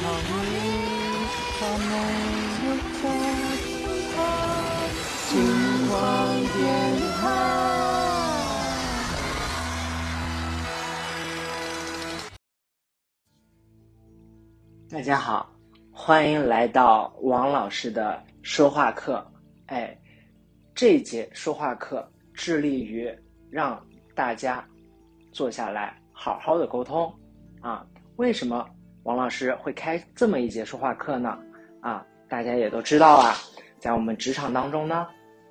大家好，欢迎来到王老师的说话课。哎，这节说话课致力于让大家坐下来好好的沟通啊。为什么王老师会开这么一节说话课呢？啊，大家也都知道啊，在我们职场当中呢，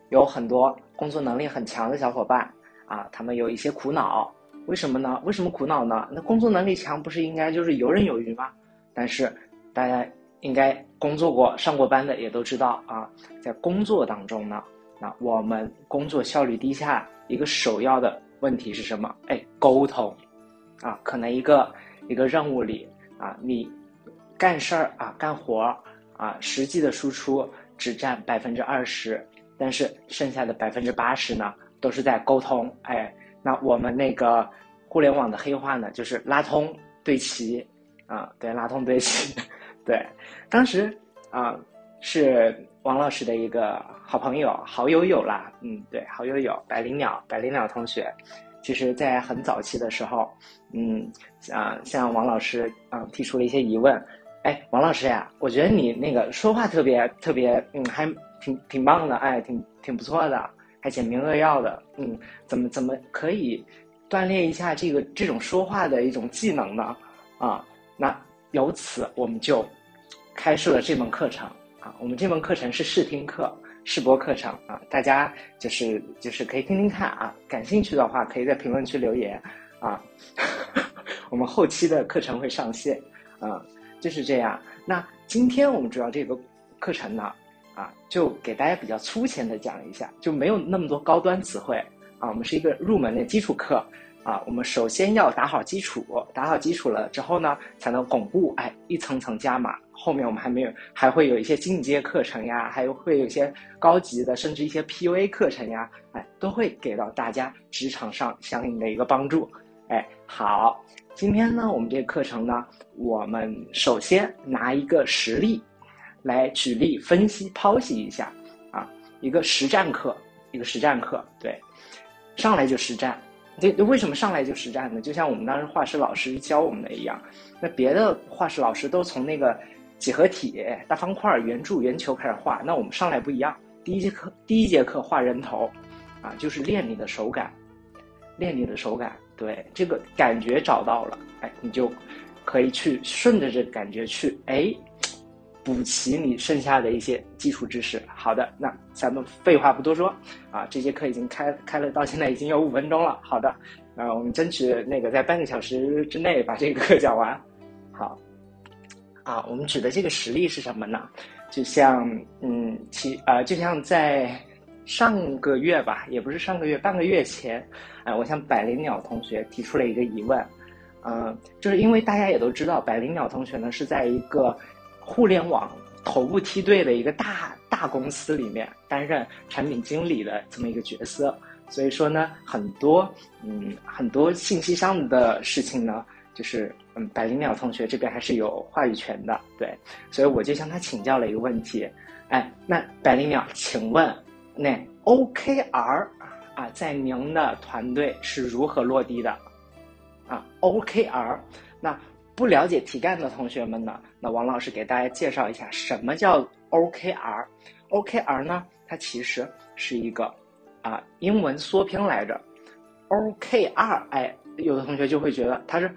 有很多工作能力很强的小伙伴啊，他们有一些苦恼。为什么呢？为什么苦恼呢？那工作能力强不是应该就是游刃有余吗？但是大家应该工作过、上过班的也都知道啊，在工作当中呢，那我们工作效率低下，一个首要的问题是什么？哎，沟通啊，可能一个一个任务里啊，你干事儿啊、干活儿啊，实际的输出只占百分之二十，但是剩下的百分之八十呢，都是在沟通。哎，那我们那个互联网的黑话呢，就是拉通对齐。啊，对，拉通对齐，对，当时啊是王老师的一个好朋友，好友友啦，嗯，对，好友友，百灵鸟，百灵鸟同学，其实，在很早期的时候，嗯，啊，向王老师啊提出了一些疑问，哎，王老师呀，我觉得你那个说话特别特别，嗯，还挺挺棒的，哎，挺挺不错的，还简明扼要的，嗯，怎么怎么可以锻炼一下这个这种说话的一种技能呢？啊？那由此我们就开设了这门课程啊，我们这门课程是试听课、试播课程啊，大家就是就是可以听听看啊，感兴趣的话可以在评论区留言啊，我们后期的课程会上线啊，就是这样。那今天我们主要这个课程呢啊，就给大家比较粗浅的讲一下，就没有那么多高端词汇啊，我们是一个入门的基础课。啊，我们首先要打好基础，打好基础了之后呢，才能巩固，哎，一层层加码。后面我们还没有，还会有一些进阶课程呀，还有会有一些高级的，甚至一些 PUA 课程呀，哎，都会给到大家职场上相应的一个帮助。哎，好，今天呢，我们这个课程呢，我们首先拿一个实例来举例分析剖析一下啊，一个实战课，一个实战课，对，上来就实战。这为什么上来就实战呢？就像我们当时画室老师教我们的一样，那别的画室老师都从那个几何体、大方块、圆柱、圆球开始画，那我们上来不一样。第一节课，第一节课画人头，啊，就是练你的手感，练你的手感。对，这个感觉找到了，哎，你就可以去顺着这个感觉去，哎。补齐你剩下的一些基础知识。好的，那咱们废话不多说啊，这节课已经开开了，到现在已经有五分钟了。好的，啊，我们争取那个在半个小时之内把这个课讲完。好，啊，我们指的这个实例是什么呢？就像，嗯，其啊，就像在上个月吧，也不是上个月，半个月前，哎，我向百灵鸟同学提出了一个疑问，嗯，就是因为大家也都知道，百灵鸟同学呢是在一个。互联网头部梯队的一个大大公司里面担任产品经理的这么一个角色，所以说呢，很多嗯很多信息上的事情呢，就是嗯百灵鸟同学这边还是有话语权的，对，所以我就向他请教了一个问题，哎，那百灵鸟，请问那 OKR 啊，在您的团队是如何落地的？啊，OKR，那。不了解题干的同学们呢，那王老师给大家介绍一下什么叫 OKR。OKR 呢，它其实是一个啊英文缩拼来着。OKR，哎，有的同学就会觉得它是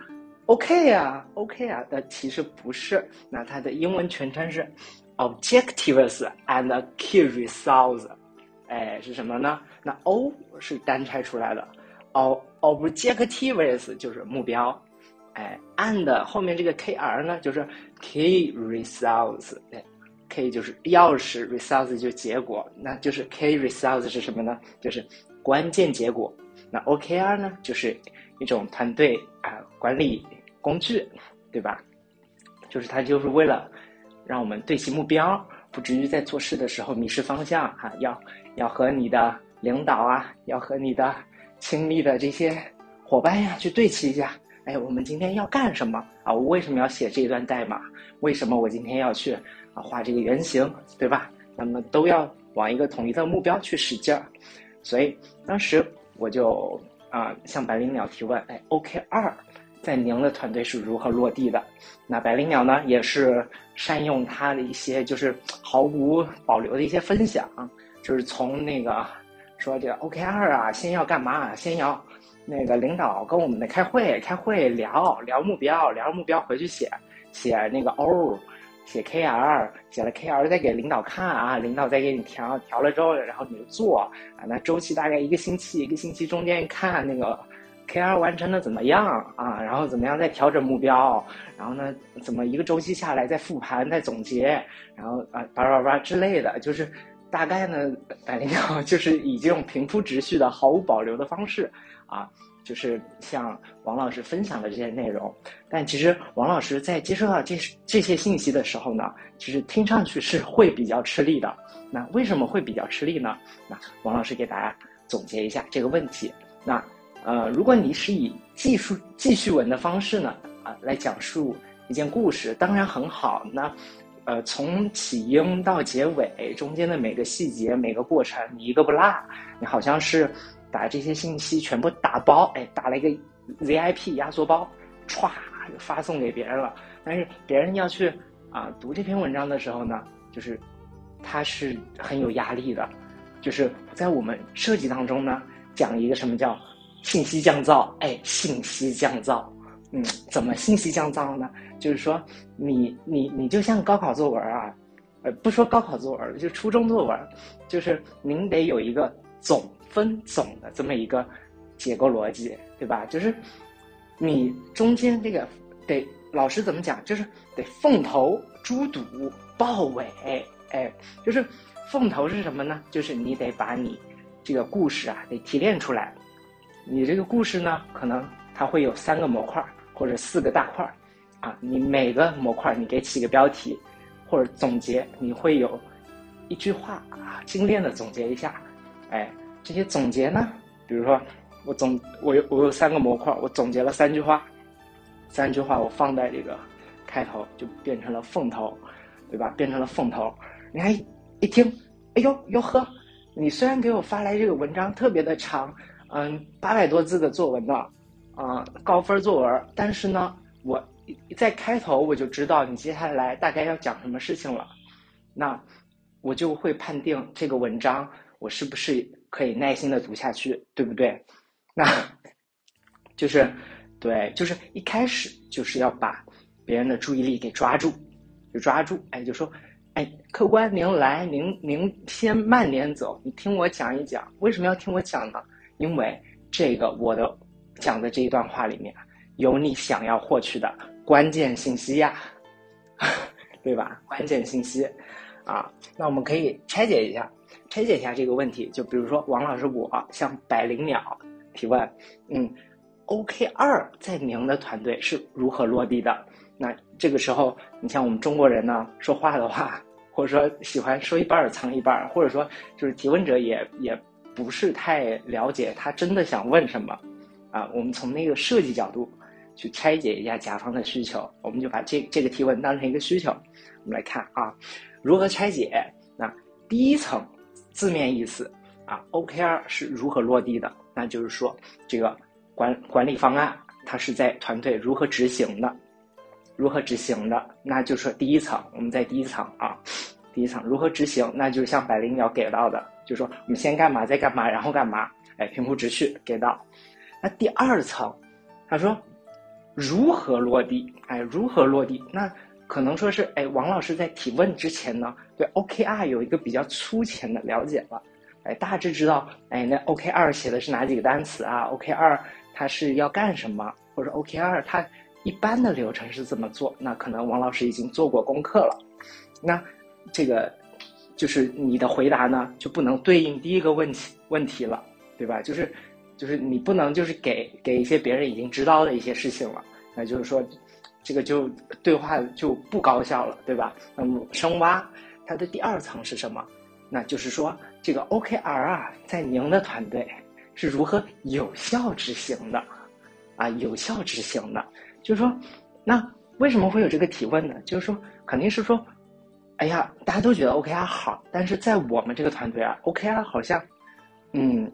OK 呀，OK 啊，但其实不是。那它的英文全称是 Objectives and Key Results。哎，是什么呢？那 O 是单拆出来的，Objectives 就是目标。哎，and 后面这个 kr 呢，就是 key results，哎，k 就是钥匙，results 就结果，那就是 key results 是什么呢？就是关键结果。那 OKR 呢，就是一种团队啊管理工具，对吧？就是它就是为了让我们对齐目标，不至于在做事的时候迷失方向哈。要要和你的领导啊，要和你的亲密的这些伙伴呀去对齐一下。哎，我们今天要干什么啊？我为什么要写这一段代码？为什么我今天要去啊画这个原型，对吧？那么都要往一个统一的目标去使劲儿。所以当时我就啊向百灵鸟提问，哎，OKR 在您的团队是如何落地的？那百灵鸟呢也是善用它的一些就是毫无保留的一些分享，就是从那个说这个 OKR 啊，先要干嘛？先要。那个领导跟我们的开会，开会聊聊目标，聊目标回去写写那个 O，写 KR，写了 KR 再给领导看啊，领导再给你调调了之后，然后你就做啊，那周期大概一个星期，一个星期中间看那个 KR 完成的怎么样啊，然后怎么样再调整目标，然后呢怎么一个周期下来再复盘再总结，然后啊叭叭叭之类的，就是大概呢，百灵鸟 就是以这种平铺直叙的毫无保留的方式。啊，就是像王老师分享的这些内容，但其实王老师在接收到这这些信息的时候呢，其实听上去是会比较吃力的。那为什么会比较吃力呢？那王老师给大家总结一下这个问题。那呃，如果你是以记述记叙文的方式呢，啊，来讲述一件故事，当然很好。那呃，从起因到结尾，中间的每个细节、每个过程，你一个不落，你好像是。把这些信息全部打包，哎，打了一个 ZIP 压缩包，歘发送给别人了。但是别人要去啊读这篇文章的时候呢，就是他是很有压力的。就是在我们设计当中呢，讲一个什么叫信息降噪？哎，信息降噪，嗯，怎么信息降噪呢？就是说你你你就像高考作文啊，呃，不说高考作文，就初中作文，就是您得有一个总。分总的这么一个结构逻辑，对吧？就是你中间这个得老师怎么讲？就是得凤头猪肚豹尾，哎，就是凤头是什么呢？就是你得把你这个故事啊得提炼出来。你这个故事呢，可能它会有三个模块或者四个大块啊。你每个模块你给起个标题或者总结，你会有一句话啊，精炼的总结一下，哎。这些总结呢？比如说，我总我有我有三个模块，我总结了三句话，三句话我放在这个开头，就变成了凤头，对吧？变成了凤头。你看一听，哎呦哟呵，你虽然给我发来这个文章特别的长，嗯，八百多字的作文呢，啊，高分作文，但是呢，我在开头我就知道你接下来大概要讲什么事情了，那我就会判定这个文章我是不是。可以耐心的读下去，对不对？那，就是，对，就是一开始就是要把别人的注意力给抓住，就抓住，哎，就说，哎，客官您来，您您先慢点走，你听我讲一讲，为什么要听我讲呢？因为这个我的讲的这一段话里面有你想要获取的关键信息呀，对吧？关键信息，啊，那我们可以拆解一下。拆解一下这个问题，就比如说王老师，我向百灵鸟提问，嗯，OKR 在您的团队是如何落地的？那这个时候，你像我们中国人呢，说话的话，或者说喜欢说一半藏一半，或者说就是提问者也也不是太了解他真的想问什么，啊，我们从那个设计角度去拆解一下甲方的需求，我们就把这这个提问当成一个需求，我们来看啊，如何拆解？那第一层。字面意思啊，OKR 是如何落地的？那就是说，这个管管理方案它是在团队如何执行的，如何执行的？那就是第一层，我们在第一层啊，第一层如何执行？那就是像百灵鸟给到的，就说我们先干嘛，再干嘛，然后干嘛？哎，平铺直叙给到。那第二层，他说如何落地？哎，如何落地？那。可能说是，哎，王老师在提问之前呢，对 OKR 有一个比较粗浅的了解了，哎，大致知道，哎，那 OKR 写的是哪几个单词啊？OKR 它是要干什么？或者 OKR 它一般的流程是怎么做？那可能王老师已经做过功课了，那这个就是你的回答呢，就不能对应第一个问题问题了，对吧？就是就是你不能就是给给一些别人已经知道的一些事情了，那就是说。这个就对话就不高效了，对吧？那么深挖它的第二层是什么？那就是说，这个 OKR 啊，在您的团队是如何有效执行的？啊有效执行的。就是说，那为什么会有这个提问呢？就是说，肯定是说，哎呀，大家都觉得 OKR 好，但是在我们这个团队啊，OKR 好像，嗯，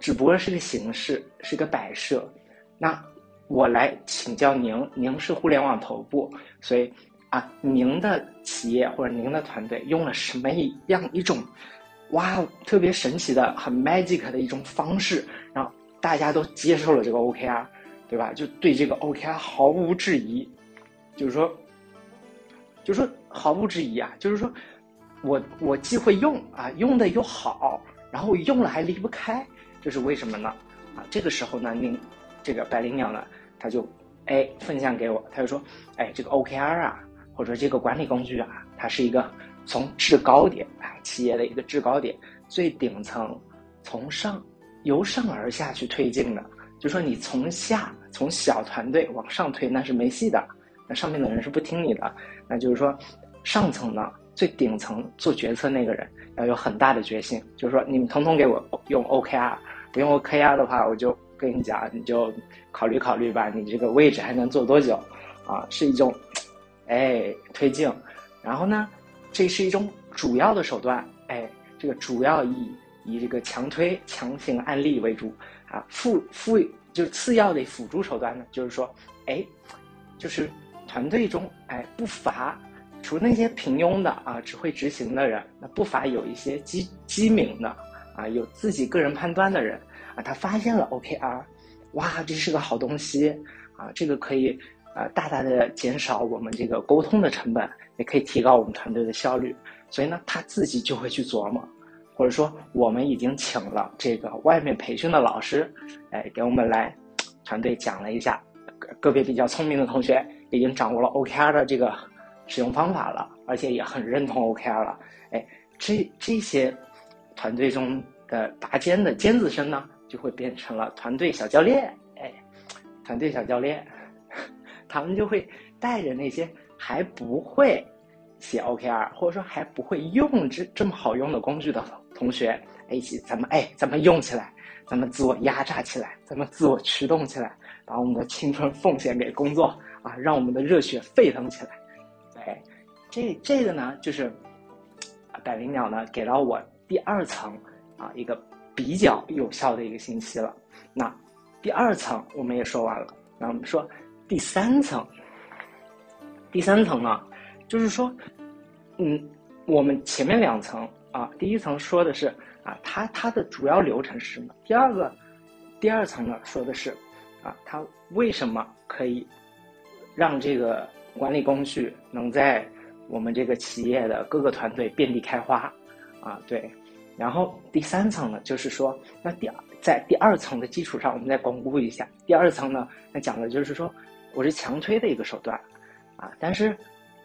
只不过是个形式，是个摆设。那我来请教您，您是互联网头部，所以啊，您的企业或者您的团队用了什么样一种，哇，特别神奇的、很 magic 的一种方式，让大家都接受了这个 OKR，对吧？就对这个 OKR 毫无质疑，就是说，就说毫无质疑啊，就是说我我既会用啊，用的又好，然后用了还离不开，这是为什么呢？啊，这个时候呢，您。这个百灵鸟呢，他就哎分享给我，他就说，哎，这个 OKR 啊，或者这个管理工具啊，它是一个从制高点啊，企业的一个制高点，最顶层，从上由上而下去推进的。就说你从下从小团队往上推，那是没戏的，那上面的人是不听你的。那就是说，上层呢，最顶层做决策那个人要有很大的决心，就是说你们统统给我用 OKR，不用 OKR 的话，我就。跟你讲，你就考虑考虑吧，你这个位置还能做多久？啊，是一种，哎，推进。然后呢，这是一种主要的手段，哎，这个主要以以这个强推、强行案例为主啊。副副就次要的辅助手段呢，就是说，哎，就是团队中，哎，不乏除那些平庸的啊，只会执行的人，那不乏有一些机机敏的啊，有自己个人判断的人。啊，他发现了 OKR，哇，这是个好东西啊！这个可以啊，大大的减少我们这个沟通的成本，也可以提高我们团队的效率。所以呢，他自己就会去琢磨，或者说我们已经请了这个外面培训的老师，哎，给我们来团队讲了一下。个别比较聪明的同学已经掌握了 OKR 的这个使用方法了，而且也很认同 OKR 了。哎，这这些团队中的拔尖的尖子生呢？就会变成了团队小教练，哎，团队小教练，他们就会带着那些还不会写 OKR，或者说还不会用这这么好用的工具的同学，一起咱们哎，咱们用起来，咱们自我压榨起来，咱们自我驱动起来，把我们的青春奉献给工作啊，让我们的热血沸腾起来。哎，这这个呢，就是百灵鸟呢给到我第二层啊一个。比较有效的一个信息了。那第二层我们也说完了，那我们说第三层。第三层呢，就是说，嗯，我们前面两层啊，第一层说的是啊，它它的主要流程是什么？第二个，第二层呢说的是啊，它为什么可以让这个管理工具能在我们这个企业的各个团队遍地开花啊？对。然后第三层呢，就是说，那第二在第二层的基础上，我们再巩固一下。第二层呢，那讲的就是说，我是强推的一个手段，啊，但是，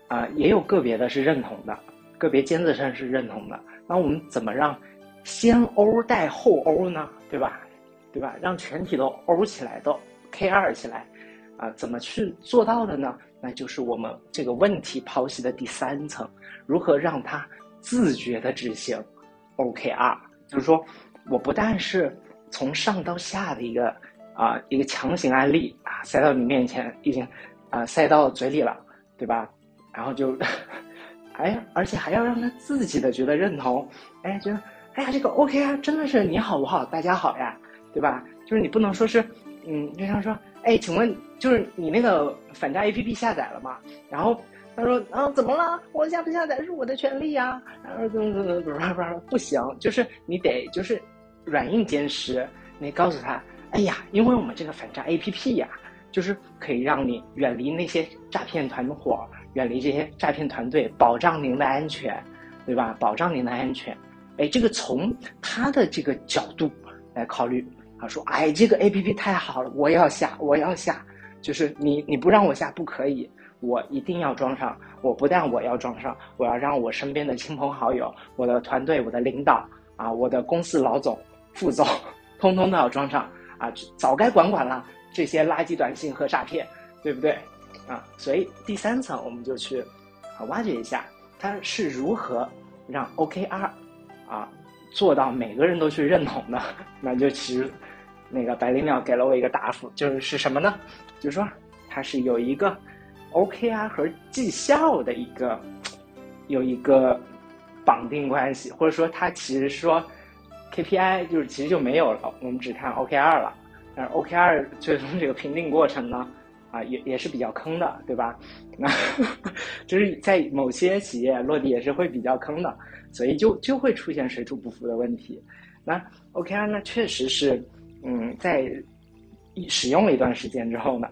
啊，也有个别的是认同的，个别尖子生是认同的。那我们怎么让先欧带后欧呢？对吧？对吧？让全体都欧起来，都 K 二起来，啊，怎么去做到的呢？那就是我们这个问题剖析的第三层，如何让他自觉的执行。OKR 就是说，我不但是从上到下的一个啊一个强行案例啊塞到你面前，已经啊塞到嘴里了，对吧？然后就，哎，而且还要让他自己的觉得认同，哎，觉得哎呀这个 OKR 真的是你好我好大家好呀，对吧？就是你不能说是，嗯，就像说，哎，请问就是你那个反诈 APP 下载了吗？然后。他说：“啊，怎么了？我下不下载是我的权利呀。然后怎么怎么怎么不不行，就是你得就是软硬兼施。你告诉他，哎呀，因为我们这个反诈 APP 呀，就是可以让你远离那些诈骗团伙，远离这些诈骗团队，保障您的安全，对吧？保障您的安全。哎，这个从他的这个角度来考虑，他说，哎，这个 APP 太好了，我要下，我要下，就是你你不让我下不可以。”我一定要装上！我不但我要装上，我要让我身边的亲朋好友、我的团队、我的领导啊、我的公司老总、副总，通通都要装上啊！早该管管了这些垃圾短信和诈骗，对不对？啊，所以第三层我们就去啊挖掘一下，它是如何让 OKR 啊做到每个人都去认同的。那就其实那个百灵鸟给了我一个答复，就是是什么呢？就是说它是有一个 OKR 和绩效的一个有一个绑定关系，或者说它其实说 KPI 就是其实就没有了，我们只看 OKR 了。但是 OKR 最终这个评定过程呢，啊也也是比较坑的，对吧？那 就是在某些企业落地也是会比较坑的，所以就就会出现水土不服的问题。那 OKR 呢，确实是。嗯，在使用了一段时间之后呢，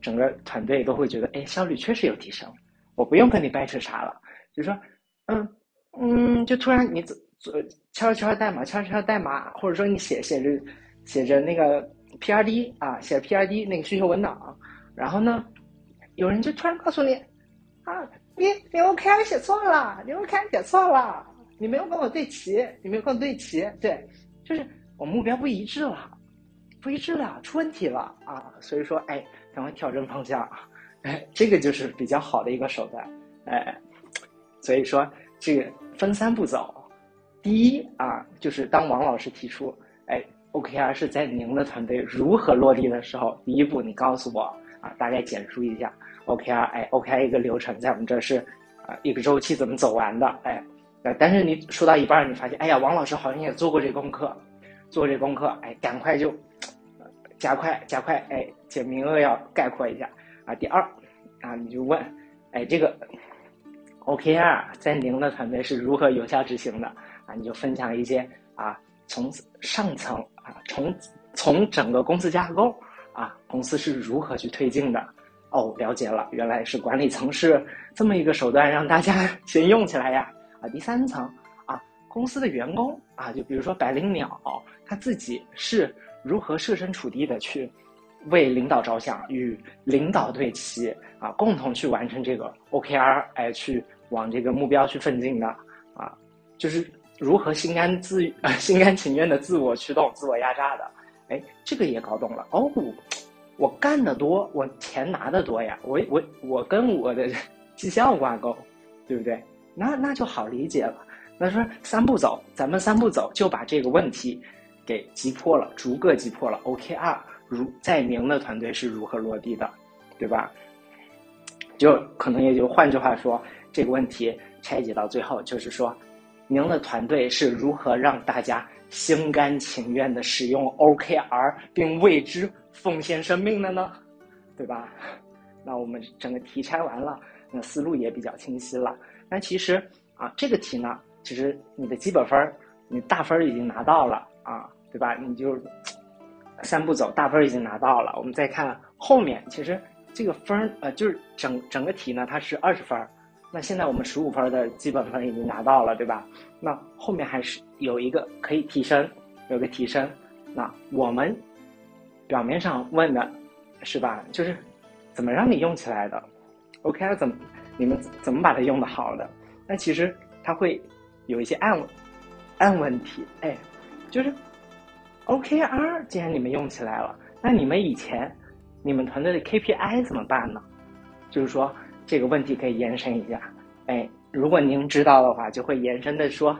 整个团队都会觉得，哎，效率确实有提升。我不用跟你掰扯啥了，就说，嗯嗯，就突然你做做敲敲代码，敲敲代码，或者说你写写着写着那个 PRD 啊，写 PRD 那个需求文档，然后呢，有人就突然告诉你，啊，你你 OKR 写错了，你 OKR 写错了，你没有跟我对齐，你没有跟我对齐，对，就是我目标不一致了。不一致了，出问题了啊！所以说，哎，赶快调整方向，哎，这个就是比较好的一个手段，哎，所以说这个分三步走。第一啊，就是当王老师提出，哎，OKR 是在您的团队如何落地的时候，第一步你告诉我啊，大概简述一下 OKR，哎，OKR 一个流程在我们这是啊一个周期怎么走完的，哎，但是你说到一半，你发现，哎呀，王老师好像也做过这功课，做这功课，哎，赶快就。加快，加快，哎，这名额要概括一下啊。第二，啊，你就问，哎，这个 OKR 在您的团队是如何有效执行的啊？你就分享一些啊，从上层啊，从从整个公司架构啊，公司是如何去推进的？哦，了解了，原来是管理层是这么一个手段，让大家 先用起来呀。啊，第三层啊，公司的员工啊，就比如说百灵鸟，他自己是。如何设身处地的去为领导着想，与领导对齐啊，共同去完成这个 OKR，哎，去往这个目标去奋进的啊，就是如何心甘自 心甘情愿的自我驱动、自我压榨的，哎，这个也搞懂了哦。我干的多，我钱拿的多呀，我我我跟我的 绩效挂钩，对不对？那那就好理解了。那说三步走，咱们三步走就把这个问题。给击破了，逐个击破了。OKR 如在您的团队是如何落地的，对吧？就可能也就换句话说，这个问题拆解到最后就是说，您的团队是如何让大家心甘情愿的使用 OKR 并为之奉献生命的呢？对吧？那我们整个题拆完了，那思路也比较清晰了。那其实啊，这个题呢，其实你的基本分儿，你大分儿已经拿到了。啊，对吧？你就三步走，大分已经拿到了。我们再看后面，其实这个分，呃，就是整整个题呢，它是二十分。那现在我们十五分的基本分已经拿到了，对吧？那后面还是有一个可以提升，有个提升。那我们表面上问的是吧？就是怎么让你用起来的？OK，怎么你们怎么把它用的好的？那其实它会有一些暗暗问题，哎。就是 OKR，既然你们用起来了，那你们以前你们团队的 KPI 怎么办呢？就是说这个问题可以延伸一下。哎，如果您知道的话，就会延伸的说，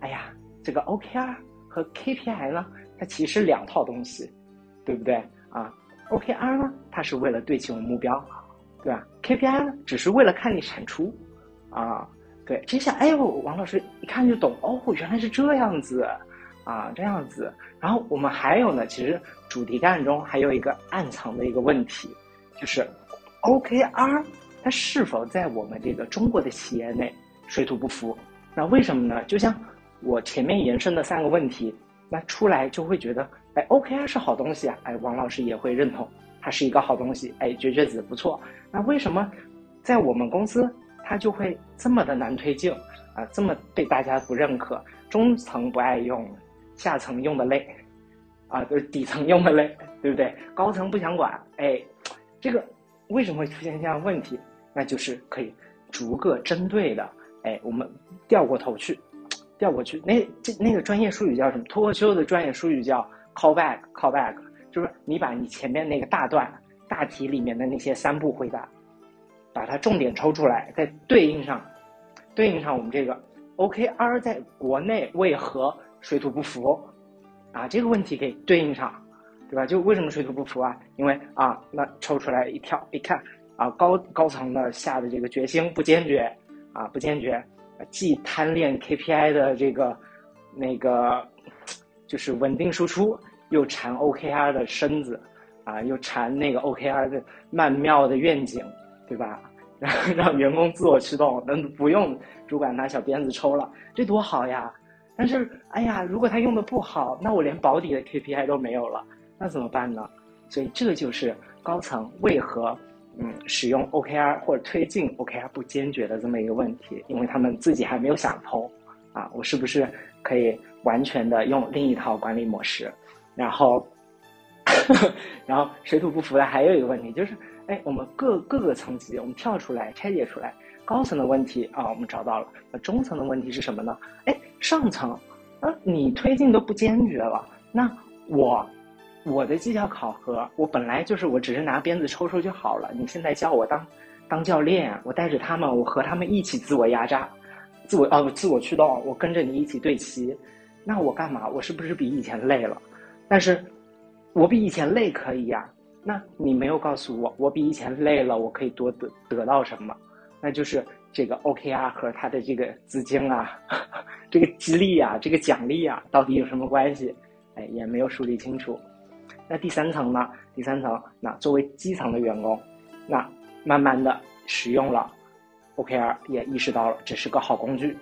哎呀，这个 OKR 和 KPI 呢，它其实两套东西，对不对啊？OKR 呢，它是为了对齐我们目标，对吧？KPI 呢，只是为了看你产出，啊，对。接下来，哎呦，王老师一看就懂，哦，原来是这样子。啊，这样子，然后我们还有呢，其实主题干中还有一个暗藏的一个问题，就是 OKR 它是否在我们这个中国的企业内水土不服？那为什么呢？就像我前面延伸的三个问题，那出来就会觉得，哎，OKR 是好东西啊，哎，王老师也会认同它是一个好东西，哎，绝绝子不错。那为什么在我们公司它就会这么的难推进啊？这么被大家不认可，中层不爱用？下层用的累，啊，就是底层用的累，对不对？高层不想管，哎，这个为什么会出现这样问题？那就是可以逐个针对的，哎，我们调过头去，调过去，那这那个专业术语叫什么？脱口秀的专业术语叫 call back，call back，就是你把你前面那个大段大题里面的那些三步回答，把它重点抽出来，再对应上，对应上我们这个 OKR 在国内为何？水土不服，啊，这个问题给对应上，对吧？就为什么水土不服啊？因为啊，那抽出来一跳一看啊，高高层的下的这个决心不坚决啊，不坚决，既贪恋 KPI 的这个那个就是稳定输出，又馋 OKR 的身子啊，又馋那个 OKR 的曼妙的愿景，对吧？然后让员工自我驱动，能不用主管拿小鞭子抽了，这多好呀！但是，哎呀，如果他用的不好，那我连保底的 KPI 都没有了，那怎么办呢？所以这就是高层为何嗯使用 OKR 或者推进 OKR 不坚决的这么一个问题，因为他们自己还没有想通啊，我是不是可以完全的用另一套管理模式？然后，然后水土不服的还有一个问题就是。哎，我们各各个层级，我们跳出来拆解出来，高层的问题啊，我们找到了。那中层的问题是什么呢？哎，上层，啊，你推进都不坚决了，那我我的绩效考核，我本来就是我只是拿鞭子抽抽就好了。你现在叫我当当教练，我带着他们，我和他们一起自我压榨，自我哦自我驱动，我跟着你一起对齐，那我干嘛？我是不是比以前累了？但是，我比以前累可以呀。那你没有告诉我，我比以前累了，我可以多得得到什么？那就是这个 OKR 和他的这个资金啊，这个激励啊，这个奖励啊，到底有什么关系？哎，也没有梳理清楚。那第三层呢？第三层，那作为基层的员工，那慢慢的使用了 OKR，也意识到了这是个好工具，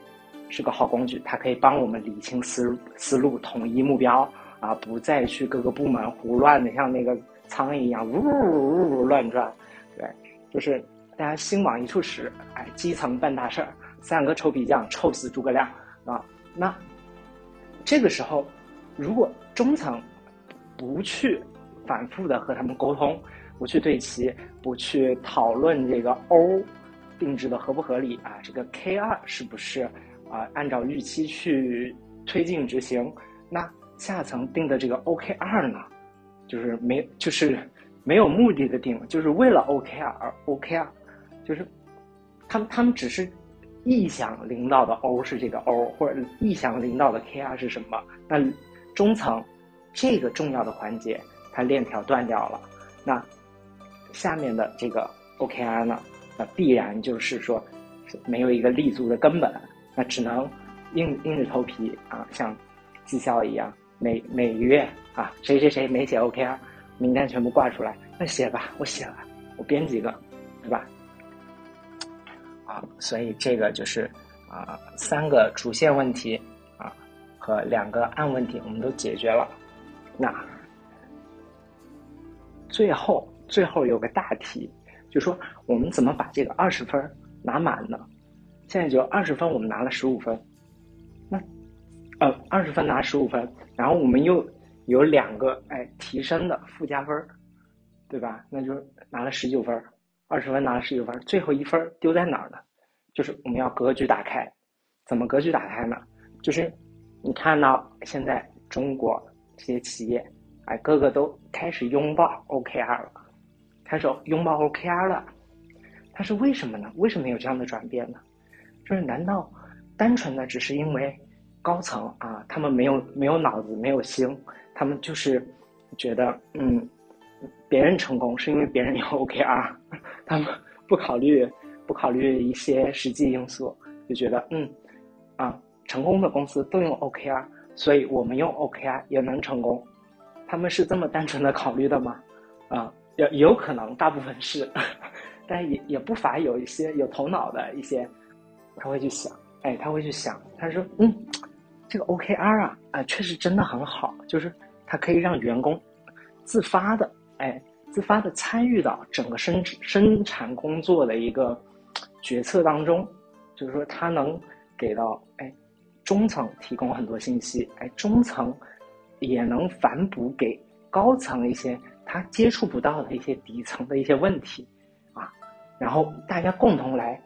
是个好工具，它可以帮我们理清思思路，统一目标啊，不再去各个部门胡乱的像那个。苍蝇一样呜呜呜乱转，对，就是大家心往一处使，哎，基层办大事儿，三个臭皮匠臭死诸葛亮啊！那这个时候，如果中层不去反复的和他们沟通，不去对齐，不去讨论这个 O 定制的合不合理啊，这个 K 二是不是啊按照预期去推进执行？那下层定的这个 OK 二呢？就是没，就是没有目的的定，就是为了 OKR 而 OKR，就是他们他们只是臆想领导的 O 是这个 O，或者臆想领导的 KR 是什么？那中层这个重要的环节，它链条断掉了，那下面的这个 OKR 呢？那必然就是说没有一个立足的根本，那只能硬硬着头皮啊，像绩效一样。每每月啊，谁谁谁没写 OKR，名单全部挂出来，那写吧，我写了，我编几个，对吧？所以这个就是啊，三个主线问题啊和两个暗问题我们都解决了。那最后最后有个大题，就说我们怎么把这个二十分拿满呢？现在就二十分，我们拿了十五分，那呃二十分拿十五分。然后我们又有两个哎提升的附加分，对吧？那就拿了十九分，二十分拿了十九分，最后一分丢在哪儿呢？就是我们要格局打开，怎么格局打开呢？就是你看到现在中国这些企业，哎，个个都开始拥抱 OKR 了，开始拥抱 OKR 了，它是为什么呢？为什么有这样的转变呢？就是难道单纯的只是因为？高层啊，他们没有没有脑子，没有心，他们就是觉得，嗯，别人成功是因为别人有 OKR，他们不考虑不考虑一些实际因素，就觉得，嗯，啊，成功的公司都用 OKR，所以我们用 OKR 也能成功，他们是这么单纯的考虑的吗？啊，有有可能，大部分是，但也也不乏有一些有头脑的一些，他会去想，哎，他会去想，他说，嗯。这个 OKR 啊，啊，确实真的很好，就是它可以让员工自发的，哎，自发的参与到整个生生产工作的一个决策当中，就是说它能给到哎中层提供很多信息，哎，中层也能反哺给高层一些他接触不到的一些底层的一些问题啊，然后大家共同来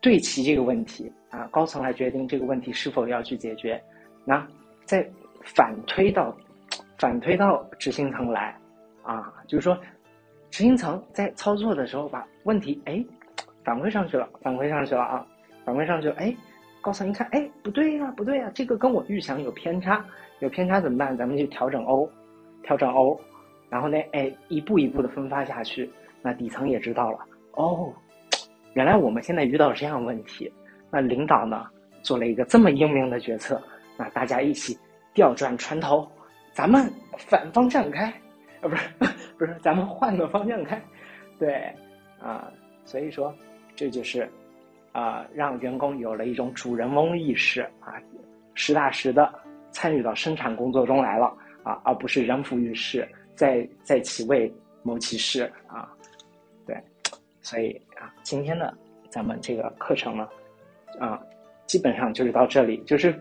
对齐这个问题。啊，高层来决定这个问题是否要去解决，那再反推到反推到执行层来，啊，就是说执行层在操作的时候把问题哎反馈上去了，反馈上去了啊，反馈上去了，哎，高层一看，哎，不对呀，不对呀，这个跟我预想有偏差，有偏差怎么办？咱们就调整 O，调整 O，然后呢，哎，一步一步的分发下去，那底层也知道了，哦，原来我们现在遇到这样问题，那领导呢做了一个这么英明的决策，那大家一起调转船头，咱们反方向开，啊，不是不是，咱们换个方向开，对，啊，所以说这就是啊，让员工有了一种主人翁意识啊，实打实的参与到生产工作中来了啊，而不是人浮于事，在在其位谋其事啊，对，所以啊，今天的咱们这个课程呢，啊。基本上就是到这里，就是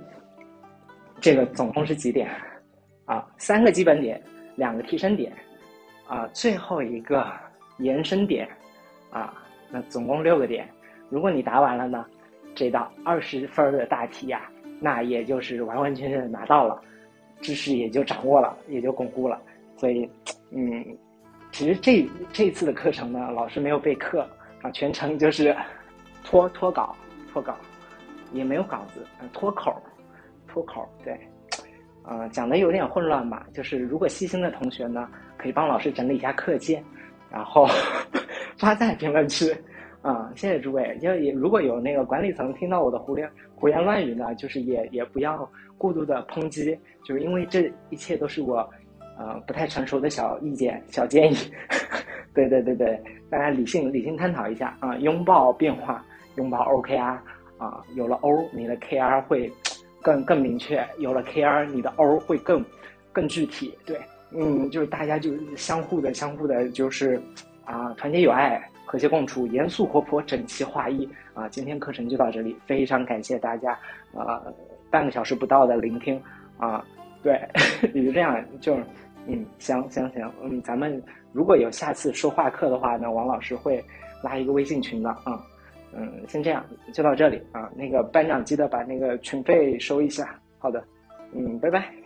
这个总共是几点啊？三个基本点，两个提升点，啊，最后一个延伸点，啊，那总共六个点。如果你答完了呢，这道二十分的大题呀，那也就是完完全全的拿到了，知识也就掌握了，也就巩固了。所以，嗯，其实这这次的课程呢，老师没有备课啊，全程就是脱脱稿，脱稿。也没有稿子，脱口，脱口，对，呃，讲的有点混乱吧。就是如果细心的同学呢，可以帮老师整理一下课件，然后发在评论区。啊，谢谢诸位。就也如果有那个管理层听到我的胡言胡言乱语呢，就是也也不要过度的抨击，就是因为这一切都是我呃不太成熟的小意见、小建议。对对对对，大家理性理性探讨一下啊，拥抱变化，拥抱 OKR。啊，有了 O，你的 KR 会 更更明确；有了 KR，你的 O 会更更具体。对，嗯，就是大家就相互的、相互的，就是啊，团结友爱、和谐共处、严肃活泼、整齐划一。啊，今天课程就到这里，非常感谢大家啊，半个小时不到的聆听啊。对，也就这样，就嗯，行行行，嗯，咱们如果有下次说话课的话呢，王老师会拉一个微信群的啊。嗯，先这样，就到这里啊。那个班长记得把那个群费收一下。好的，嗯，拜拜。